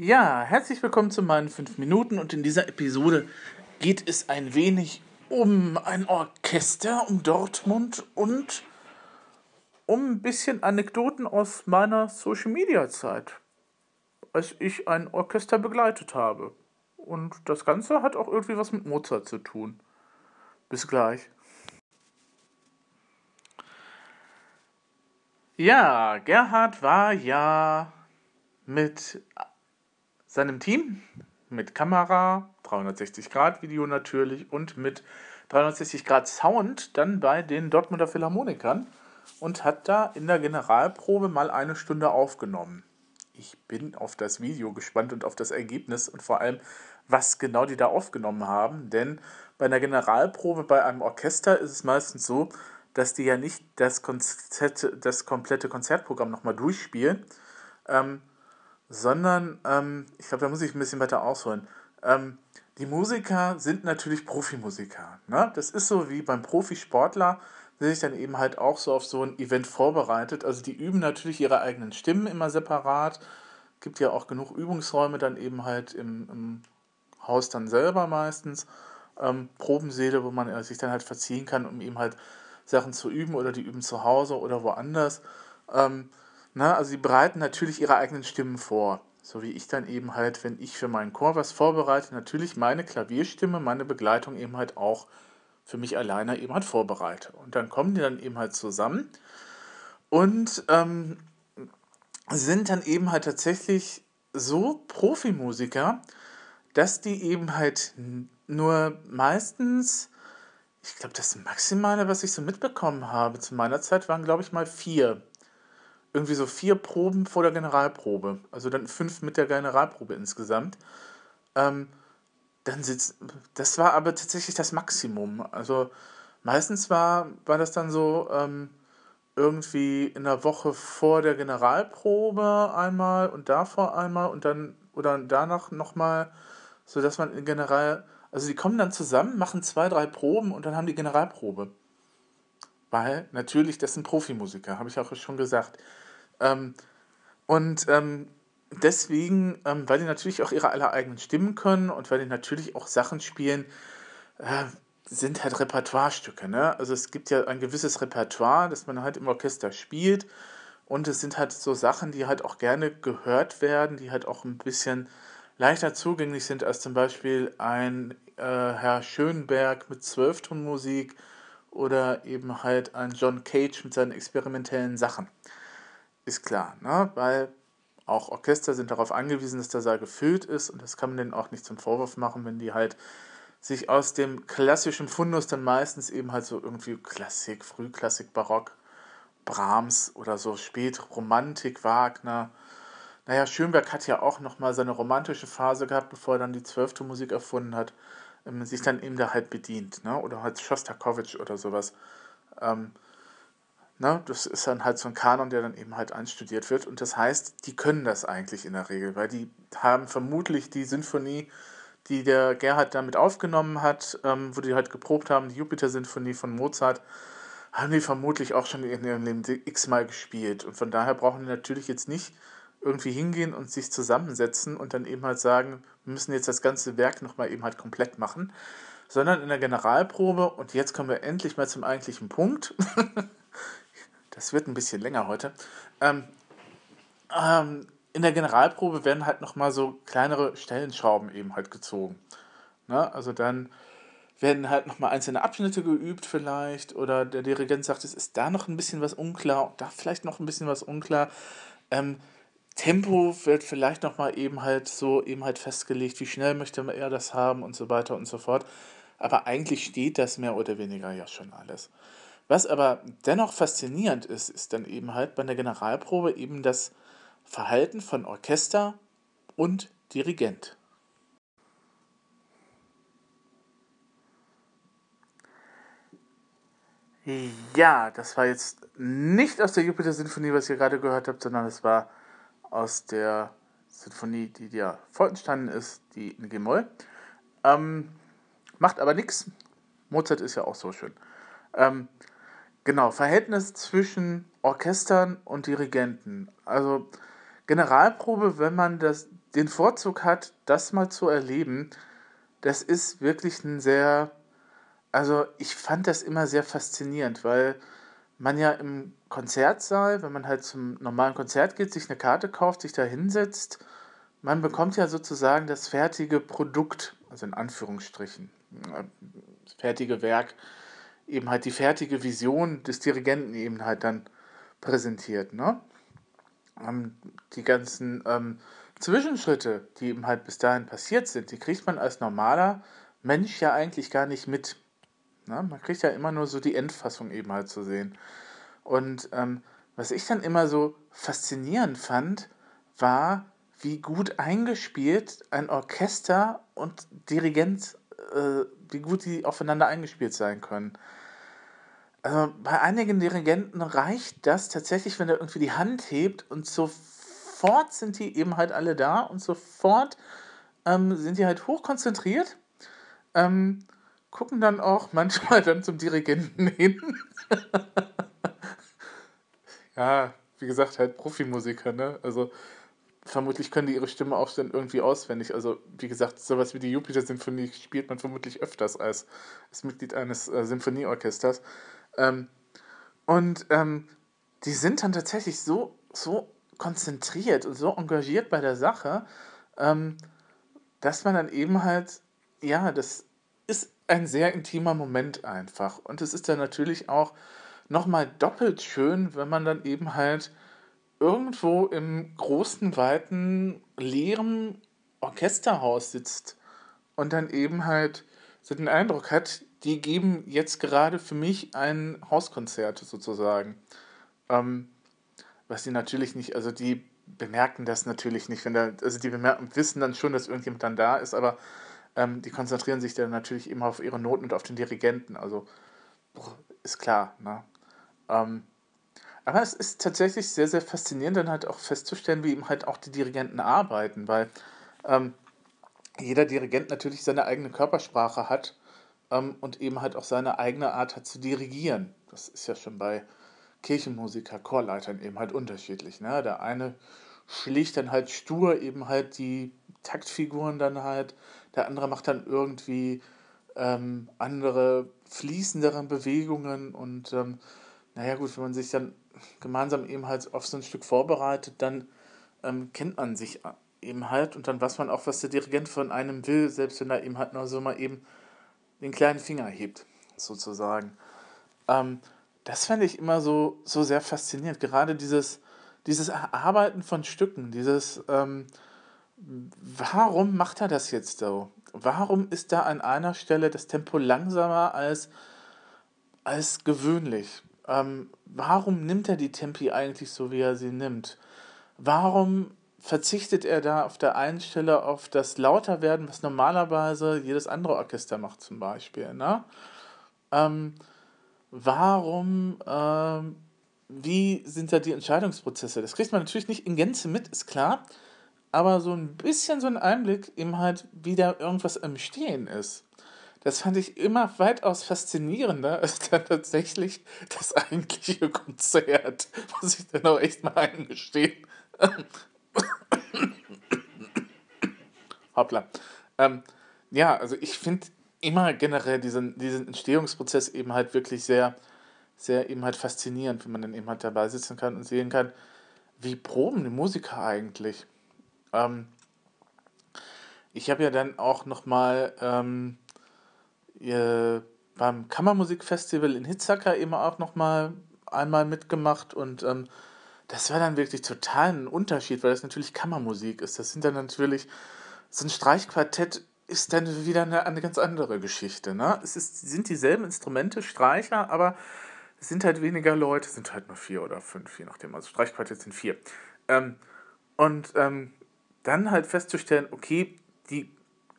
Ja, herzlich willkommen zu meinen 5 Minuten und in dieser Episode geht es ein wenig um ein Orchester, um Dortmund und um ein bisschen Anekdoten aus meiner Social Media Zeit, als ich ein Orchester begleitet habe. Und das Ganze hat auch irgendwie was mit Mozart zu tun. Bis gleich. Ja, Gerhard war ja mit seinem Team, mit Kamera, 360 Grad Video natürlich und mit 360 Grad Sound dann bei den Dortmunder Philharmonikern und hat da in der Generalprobe mal eine Stunde aufgenommen. Ich bin auf das Video gespannt und auf das Ergebnis und vor allem, was genau die da aufgenommen haben, denn bei einer Generalprobe bei einem Orchester ist es meistens so, dass die ja nicht das, Konzert, das komplette Konzertprogramm nochmal durchspielen, ähm, sondern, ähm, ich glaube, da muss ich ein bisschen weiter ausholen. Ähm, die Musiker sind natürlich Profimusiker. Ne? Das ist so wie beim Profisportler, der sich dann eben halt auch so auf so ein Event vorbereitet. Also die üben natürlich ihre eigenen Stimmen immer separat. Gibt ja auch genug Übungsräume dann eben halt im, im Haus dann selber meistens. Ähm, Probensäle, wo man sich dann halt verziehen kann, um eben halt Sachen zu üben oder die üben zu Hause oder woanders. Ähm, na, also sie bereiten natürlich ihre eigenen Stimmen vor. So wie ich dann eben halt, wenn ich für meinen Chor was vorbereite, natürlich meine Klavierstimme, meine Begleitung eben halt auch für mich alleine eben halt vorbereite. Und dann kommen die dann eben halt zusammen und ähm, sind dann eben halt tatsächlich so Profimusiker, dass die eben halt nur meistens ich glaube, das Maximale, was ich so mitbekommen habe zu meiner Zeit, waren, glaube ich, mal vier. Irgendwie so vier Proben vor der Generalprobe. Also dann fünf mit der Generalprobe insgesamt. Ähm, dann sitzt, das war aber tatsächlich das Maximum. Also meistens war, war das dann so ähm, irgendwie in der Woche vor der Generalprobe einmal und davor einmal und dann oder danach nochmal, sodass man in General also die kommen dann zusammen, machen zwei, drei Proben und dann haben die Generalprobe. Weil natürlich, das sind Profimusiker, habe ich auch schon gesagt. Ähm, und ähm, deswegen, ähm, weil die natürlich auch ihre aller eigenen Stimmen können und weil die natürlich auch Sachen spielen, äh, sind halt Repertoirestücke. Ne? Also es gibt ja ein gewisses Repertoire, das man halt im Orchester spielt. Und es sind halt so Sachen, die halt auch gerne gehört werden, die halt auch ein bisschen leichter zugänglich sind als zum Beispiel ein äh, Herr Schönberg mit Zwölftonmusik oder eben halt ein John Cage mit seinen experimentellen Sachen. Ist klar, ne? weil auch Orchester sind darauf angewiesen, dass der Saal gefüllt ist und das kann man denen auch nicht zum Vorwurf machen, wenn die halt sich aus dem klassischen Fundus dann meistens eben halt so irgendwie Klassik, Frühklassik, Barock, Brahms oder so Spätromantik, Wagner, naja, Schönberg hat ja auch nochmal seine romantische Phase gehabt, bevor er dann die zwölfte Musik erfunden hat, ähm, sich dann eben da halt bedient, ne? Oder halt Schostakowitsch oder sowas. Ähm, ne? Das ist dann halt so ein Kanon, der dann eben halt einstudiert wird. Und das heißt, die können das eigentlich in der Regel, weil die haben vermutlich die Sinfonie, die der Gerhard damit aufgenommen hat, ähm, wo die halt geprobt haben, die Jupiter-Sinfonie von Mozart, haben die vermutlich auch schon in ihrem Leben x-mal gespielt. Und von daher brauchen die natürlich jetzt nicht irgendwie hingehen und sich zusammensetzen und dann eben halt sagen, wir müssen jetzt das ganze Werk nochmal eben halt komplett machen, sondern in der Generalprobe, und jetzt kommen wir endlich mal zum eigentlichen Punkt, das wird ein bisschen länger heute, ähm, ähm, in der Generalprobe werden halt nochmal so kleinere Stellenschrauben eben halt gezogen. Ne? Also dann werden halt nochmal einzelne Abschnitte geübt vielleicht oder der Dirigent sagt, es ist da noch ein bisschen was unklar da vielleicht noch ein bisschen was unklar. Ähm, Tempo wird vielleicht nochmal eben halt so eben halt festgelegt, wie schnell möchte er das haben und so weiter und so fort. Aber eigentlich steht das mehr oder weniger ja schon alles. Was aber dennoch faszinierend ist, ist dann eben halt bei der Generalprobe eben das Verhalten von Orchester und Dirigent. Ja, das war jetzt nicht aus der Jupiter-Sinfonie, was ihr gerade gehört habt, sondern es war aus der Sinfonie, die dir vorentstanden ist, die in G-Moll. Ähm, macht aber nichts. Mozart ist ja auch so schön. Ähm, genau, Verhältnis zwischen Orchestern und Dirigenten. Also Generalprobe, wenn man das, den Vorzug hat, das mal zu erleben, das ist wirklich ein sehr, also ich fand das immer sehr faszinierend, weil man ja im Konzertsaal, wenn man halt zum normalen Konzert geht, sich eine Karte kauft, sich da hinsetzt, man bekommt ja sozusagen das fertige Produkt, also in Anführungsstrichen, das fertige Werk, eben halt die fertige Vision des Dirigenten eben halt dann präsentiert. Ne? Ähm, die ganzen ähm, Zwischenschritte, die eben halt bis dahin passiert sind, die kriegt man als normaler Mensch ja eigentlich gar nicht mit. Ne? Man kriegt ja immer nur so die Endfassung eben halt zu sehen. Und ähm, was ich dann immer so faszinierend fand, war, wie gut eingespielt ein Orchester und Dirigent, äh, wie gut die aufeinander eingespielt sein können. Also bei einigen Dirigenten reicht das tatsächlich, wenn er irgendwie die Hand hebt und sofort sind die eben halt alle da und sofort ähm, sind die halt hochkonzentriert, ähm, gucken dann auch manchmal dann zum Dirigenten hin. ja, wie gesagt, halt Profimusiker, ne? Also vermutlich können die ihre Stimme auch dann irgendwie auswendig. Also, wie gesagt, sowas wie die Jupiter-Symphonie spielt man vermutlich öfters als, als Mitglied eines äh, Symphonieorchesters. Ähm, und ähm, die sind dann tatsächlich so, so konzentriert und so engagiert bei der Sache, ähm, dass man dann eben halt, ja, das ist ein sehr intimer Moment einfach. Und es ist dann natürlich auch nochmal doppelt schön, wenn man dann eben halt irgendwo im großen, weiten, leeren Orchesterhaus sitzt und dann eben halt so den Eindruck hat, die geben jetzt gerade für mich ein Hauskonzert sozusagen. Ähm, was sie natürlich nicht, also die bemerken das natürlich nicht, wenn da, also die bemerken, wissen dann schon, dass irgendjemand dann da ist, aber ähm, die konzentrieren sich dann natürlich immer auf ihre Noten und auf den Dirigenten, also ist klar, ne? Ähm, aber es ist tatsächlich sehr, sehr faszinierend, dann halt auch festzustellen, wie eben halt auch die Dirigenten arbeiten, weil ähm, jeder Dirigent natürlich seine eigene Körpersprache hat ähm, und eben halt auch seine eigene Art hat zu dirigieren. Das ist ja schon bei Kirchenmusiker, Chorleitern eben halt unterschiedlich. Ne? Der eine schlägt dann halt stur eben halt die Taktfiguren dann halt, der andere macht dann irgendwie ähm, andere fließendere Bewegungen und ähm, naja gut, wenn man sich dann gemeinsam eben halt auf so ein Stück vorbereitet, dann ähm, kennt man sich eben halt und dann weiß man auch, was der Dirigent von einem will, selbst wenn er eben halt nur so mal eben den kleinen Finger hebt, sozusagen. Ähm, das fände ich immer so, so sehr faszinierend. Gerade dieses, dieses Erarbeiten von Stücken, dieses, ähm, warum macht er das jetzt so? Warum ist da an einer Stelle das Tempo langsamer als, als gewöhnlich? Ähm, warum nimmt er die Tempi eigentlich so, wie er sie nimmt? Warum verzichtet er da auf der einen Stelle auf das Lauterwerden, was normalerweise jedes andere Orchester macht zum Beispiel. Ne? Ähm, warum, ähm, wie sind da die Entscheidungsprozesse? Das kriegt man natürlich nicht in Gänze mit, ist klar, aber so ein bisschen so ein Einblick eben halt, wie da irgendwas im Stehen ist. Das fand ich immer weitaus faszinierender als dann tatsächlich das eigentliche Konzert, muss ich dann auch echt mal eingestehen. Hoppla. Ähm, ja, also ich finde immer generell diesen, diesen Entstehungsprozess eben halt wirklich sehr, sehr eben halt faszinierend, wenn man dann eben halt dabei sitzen kann und sehen kann, wie proben die Musiker eigentlich. Ähm, ich habe ja dann auch nochmal ähm, äh, beim Kammermusikfestival in Hitzacker eben auch nochmal einmal mitgemacht und ähm, das war dann wirklich total ein Unterschied, weil das natürlich Kammermusik ist. Das sind dann natürlich, so ein Streichquartett ist dann wieder eine, eine ganz andere Geschichte. Ne? Es ist, sind dieselben Instrumente, Streicher, aber es sind halt weniger Leute, es sind halt nur vier oder fünf, je nachdem. Also Streichquartett sind vier. Ähm, und ähm, dann halt festzustellen, okay, die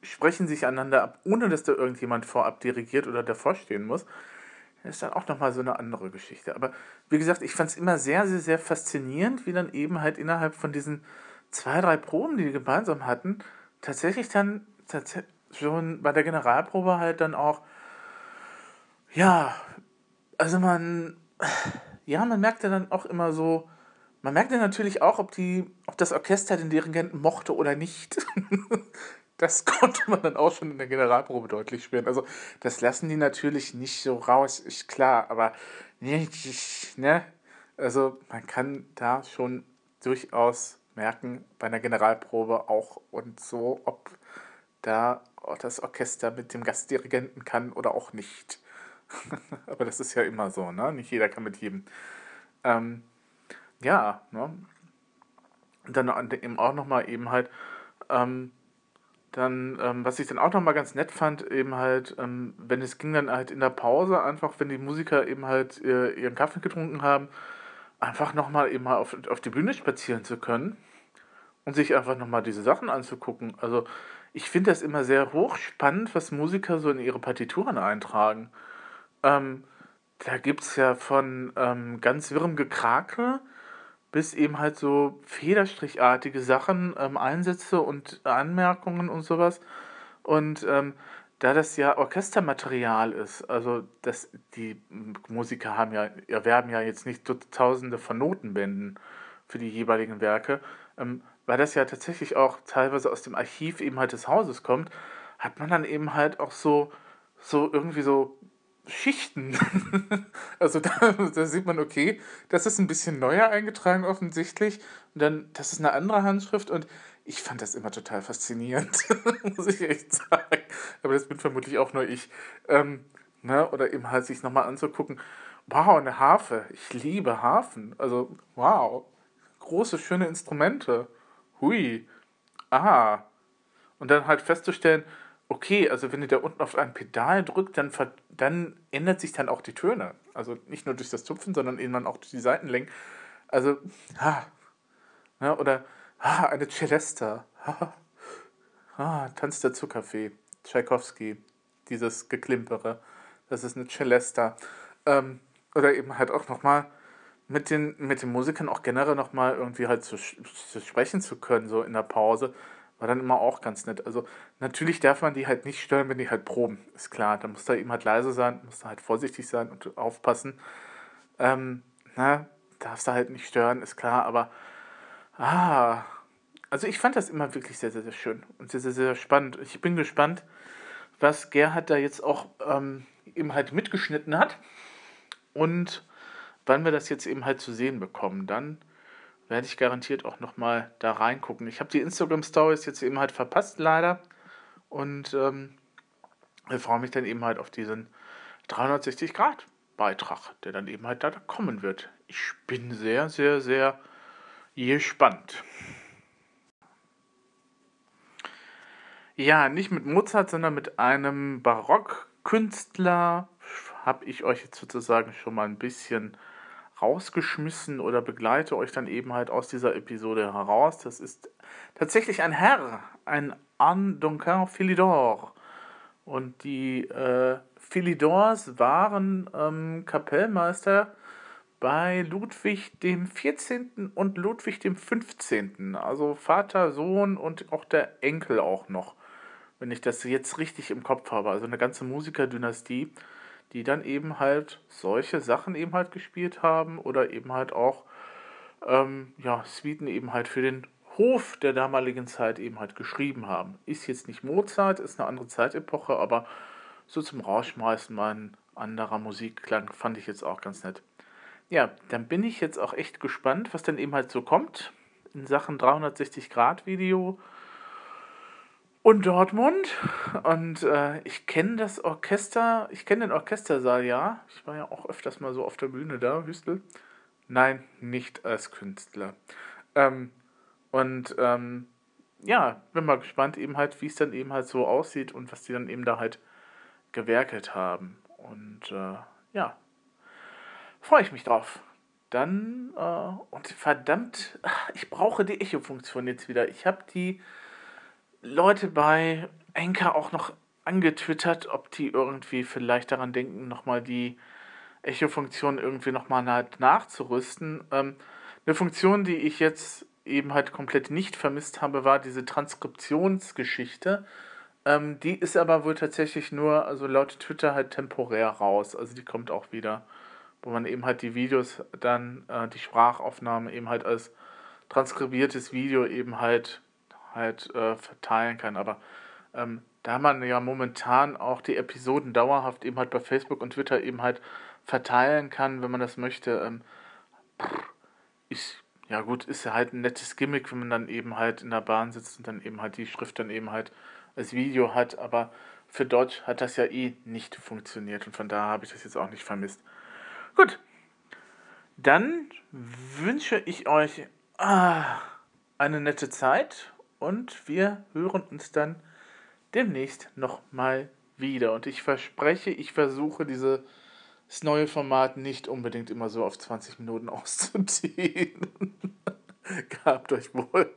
sprechen sich einander ab, ohne dass da irgendjemand vorab dirigiert oder davor stehen muss. Das ist dann auch nochmal so eine andere Geschichte. Aber wie gesagt, ich fand es immer sehr, sehr, sehr faszinierend, wie dann eben halt innerhalb von diesen zwei, drei Proben, die wir gemeinsam hatten, tatsächlich dann tats schon bei der Generalprobe halt dann auch, ja, also man, ja, man merkte dann auch immer so, man merkte natürlich auch, ob die, ob das Orchester den Dirigenten mochte oder nicht. das konnte man dann auch schon in der Generalprobe deutlich spüren. Also das lassen die natürlich nicht so raus, ist klar, aber ne, also man kann da schon durchaus merken bei einer Generalprobe auch und so, ob da das Orchester mit dem Gastdirigenten kann oder auch nicht. aber das ist ja immer so, ne? Nicht jeder kann mit jedem. Ähm, ja, ne? Und dann eben auch nochmal eben halt, ähm, dann, ähm, was ich dann auch nochmal ganz nett fand, eben halt, ähm, wenn es ging dann halt in der Pause, einfach wenn die Musiker eben halt äh, ihren Kaffee getrunken haben, einfach nochmal eben mal auf, auf die Bühne spazieren zu können und sich einfach nochmal diese Sachen anzugucken. Also ich finde das immer sehr hochspannend, was Musiker so in ihre Partituren eintragen. Ähm, da gibt es ja von ähm, ganz wirrem Gekrakel bis eben halt so federstrichartige Sachen, ähm, Einsätze und Anmerkungen und sowas. Und ähm, da das ja Orchestermaterial ist, also das, die Musiker haben ja, erwerben ja jetzt nicht tausende von Notenbänden für die jeweiligen Werke, ähm, weil das ja tatsächlich auch teilweise aus dem Archiv eben halt des Hauses kommt, hat man dann eben halt auch so, so irgendwie so Schichten. also da, da, sieht man, okay, das ist ein bisschen neuer eingetragen offensichtlich. Und dann, das ist eine andere Handschrift und ich fand das immer total faszinierend, muss ich echt sagen. Aber das bin vermutlich auch nur ich. Ähm, ne? Oder eben halt sich nochmal anzugucken, wow, eine Harfe. Ich liebe Harfen. Also, wow. Große, schöne Instrumente. Hui. Aha. Und dann halt festzustellen, okay, also wenn ihr da unten auf ein Pedal drückt, dann, dann ändert sich dann auch die Töne. Also nicht nur durch das Zupfen, sondern eben auch durch die Seitenlängen. Also, ha. Ja, oder ha, eine Celesta. Ha, ha, Tanz der Zuckerfee. Tchaikovsky. Dieses Geklimpere. Das ist eine Celesta. Ähm, oder eben halt auch nochmal mit den, mit den Musikern auch generell nochmal irgendwie halt zu, zu sprechen zu können, so in der Pause war dann immer auch ganz nett. Also natürlich darf man die halt nicht stören, wenn die halt proben. Ist klar, da muss da eben halt leise sein, muss da halt vorsichtig sein und aufpassen. Ähm, na, darfst da halt nicht stören, ist klar, aber ah, also ich fand das immer wirklich sehr, sehr, sehr schön und sehr, sehr, sehr spannend. Ich bin gespannt, was Gerhard da jetzt auch ähm, eben halt mitgeschnitten hat und wann wir das jetzt eben halt zu sehen bekommen. Dann werde ich garantiert auch nochmal da reingucken. Ich habe die Instagram Stories jetzt eben halt verpasst, leider. Und ähm, freue mich dann eben halt auf diesen 360 Grad Beitrag, der dann eben halt da kommen wird. Ich bin sehr, sehr, sehr gespannt. Ja, nicht mit Mozart, sondern mit einem Barockkünstler habe ich euch jetzt sozusagen schon mal ein bisschen rausgeschmissen oder begleite euch dann eben halt aus dieser Episode heraus. Das ist tatsächlich ein Herr, ein Anne Duncan Philidor. Und die äh, Philidors waren ähm, Kapellmeister bei Ludwig dem 14. und Ludwig dem 15. Also Vater, Sohn und auch der Enkel auch noch, wenn ich das jetzt richtig im Kopf habe. Also eine ganze Musikerdynastie die dann eben halt solche Sachen eben halt gespielt haben oder eben halt auch ähm, ja, Suiten eben halt für den Hof der damaligen Zeit eben halt geschrieben haben. Ist jetzt nicht Mozart, ist eine andere Zeitepoche, aber so zum Rausschmeißen mal ein anderer Musikklang fand ich jetzt auch ganz nett. Ja, dann bin ich jetzt auch echt gespannt, was dann eben halt so kommt in Sachen 360 Grad Video und Dortmund. Und äh, ich kenne das Orchester, ich kenne den Orchestersaal, ja. Ich war ja auch öfters mal so auf der Bühne da, Hüstel. Nein, nicht als Künstler. Ähm, und ähm, ja, bin mal gespannt eben halt, wie es dann eben halt so aussieht und was die dann eben da halt gewerkelt haben. Und äh, ja, freue ich mich drauf. Dann, äh, und verdammt, ich brauche die Echo-Funktion jetzt wieder. Ich habe die Leute bei Enka auch noch angetwittert, ob die irgendwie vielleicht daran denken, nochmal die Echo-Funktion irgendwie nochmal halt nachzurüsten. Ähm, eine Funktion, die ich jetzt eben halt komplett nicht vermisst habe, war diese Transkriptionsgeschichte. Ähm, die ist aber wohl tatsächlich nur, also laut Twitter halt temporär raus. Also die kommt auch wieder, wo man eben halt die Videos dann, äh, die Sprachaufnahme eben halt als transkribiertes Video eben halt, halt äh, verteilen kann. Aber ähm, da man ja momentan auch die Episoden dauerhaft eben halt bei Facebook und Twitter eben halt verteilen kann, wenn man das möchte, ähm, ich, ja gut, ist ja halt ein nettes Gimmick, wenn man dann eben halt in der Bahn sitzt und dann eben halt die Schrift dann eben halt als Video hat, aber für Deutsch hat das ja eh nicht funktioniert und von daher habe ich das jetzt auch nicht vermisst. Gut, dann wünsche ich euch ah, eine nette Zeit und wir hören uns dann demnächst nochmal wieder. Und ich verspreche, ich versuche dieses neue Format nicht unbedingt immer so auf 20 Minuten auszuziehen. Gehabt euch wohl.